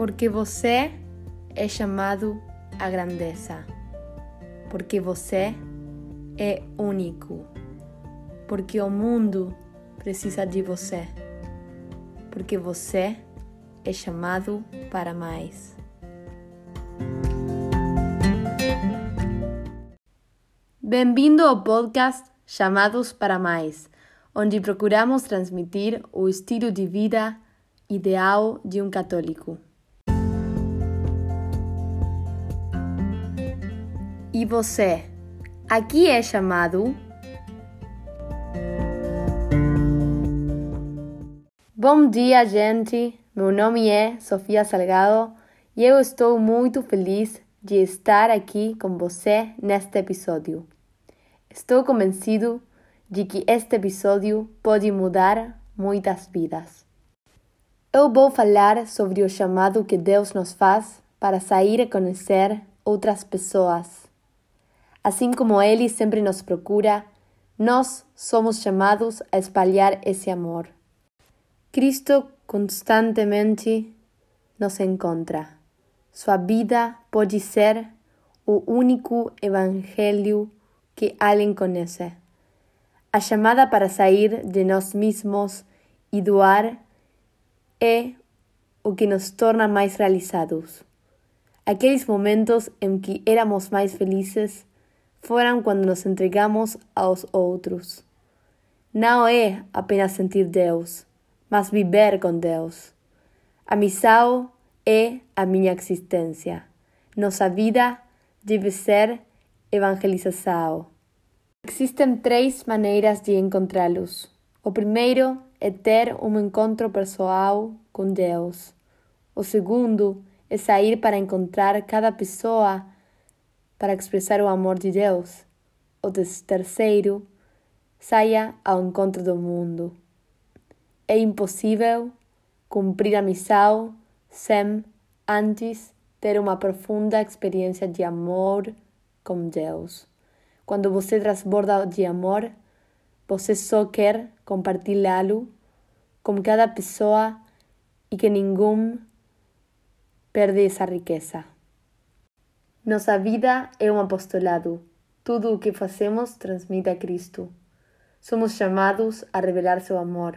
Porque você é chamado à grandeza. Porque você é único. Porque o mundo precisa de você. Porque você é chamado para mais. Bem-vindo ao podcast Chamados para Mais, onde procuramos transmitir o estilo de vida ideal de um católico. E você, aqui é chamado? Bom dia, gente! Meu nome é Sofia Salgado e eu estou muito feliz de estar aqui com você neste episódio. Estou convencido de que este episódio pode mudar muitas vidas. Eu vou falar sobre o chamado que Deus nos faz para sair e conhecer outras pessoas. Assim como Ele sempre nos procura, nós somos chamados a espalhar esse amor. Cristo constantemente nos encontra. Sua vida pode ser o único evangelho que alguém conhece. A chamada para sair de nós mesmos e doar é o que nos torna mais realizados. Aqueles momentos em que éramos mais felizes foram quando nos entregamos aos outros. Não é apenas sentir Deus, mas viver com Deus. A missão é a minha existência. Nossa vida deve ser evangelização. Existem três maneiras de encontrá-los. O primeiro é ter um encontro pessoal com Deus. O segundo é sair para encontrar cada pessoa para expressar o amor de Deus. O terceiro, saia ao encontro do mundo. É impossível cumprir a missão sem antes ter uma profunda experiência de amor com Deus. Quando você transborda de amor, você só quer compartilhá-lo com cada pessoa e que ninguém perde essa riqueza. Nossa vida é um apostolado. Tudo o que fazemos transmite a Cristo. Somos chamados a revelar seu amor.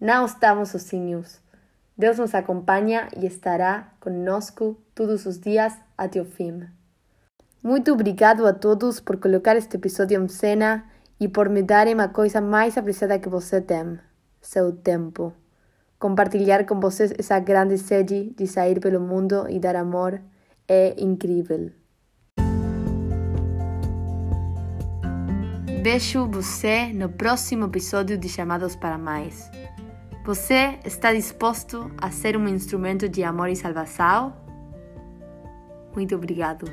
Não estamos sozinhos. Deus nos acompanha e estará conosco todos os dias até o fim. Muito obrigado a todos por colocar este episódio em cena e por me darem a coisa mais apreciada que você tem: seu tempo. Compartilhar com vocês essa grande sede de sair pelo mundo e dar amor é incrível. Vejo você no próximo episódio de Chamados para Mais. Você está disposto a ser um instrumento de amor e salvação? Muito obrigado.